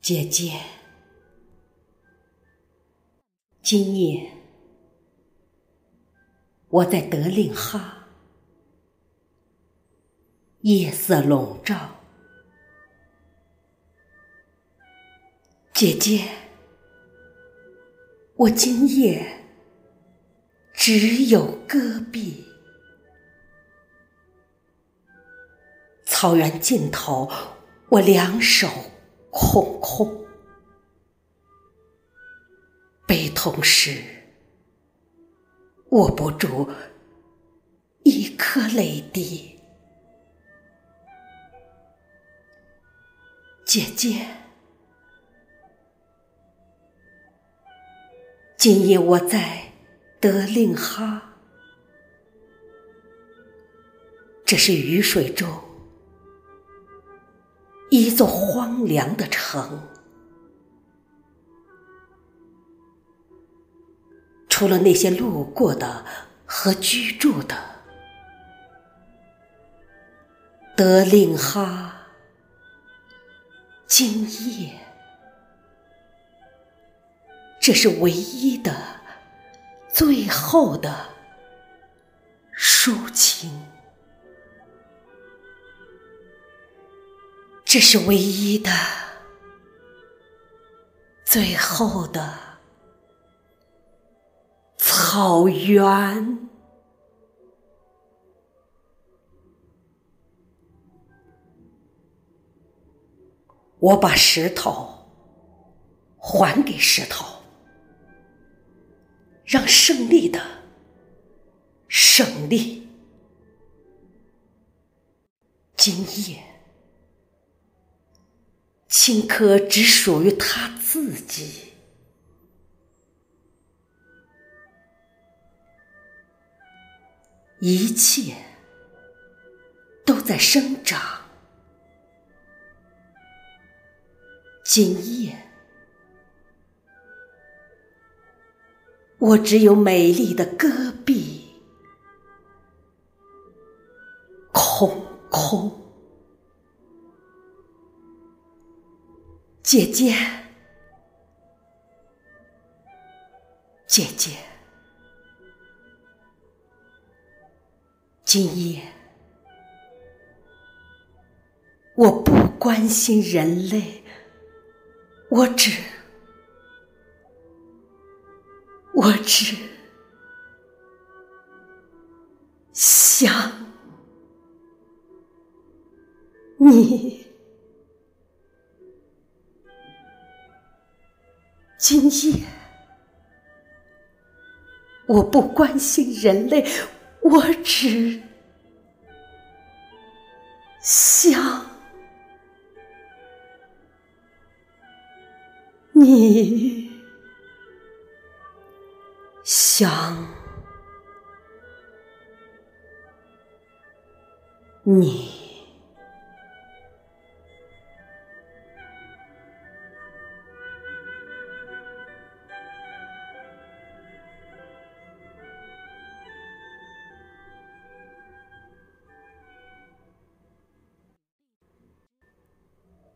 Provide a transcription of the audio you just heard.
姐姐，今夜我在德令哈，夜色笼罩。姐姐，我今夜只有戈壁，草原尽头，我两手空空，悲痛时握不住一颗泪滴，姐姐。今夜我在德令哈，这是雨水中一座荒凉的城，除了那些路过的和居住的，德令哈，今夜。这是唯一的、最后的抒情，这是唯一的、最后的草原。我把石头还给石头。让胜利的胜利。今夜，顷刻只属于他自己。一切都在生长。今夜。我只有美丽的戈壁，空空。姐姐，姐姐，今夜我不关心人类，我只。我只想你。今夜，我不关心人类，我只想你。想你。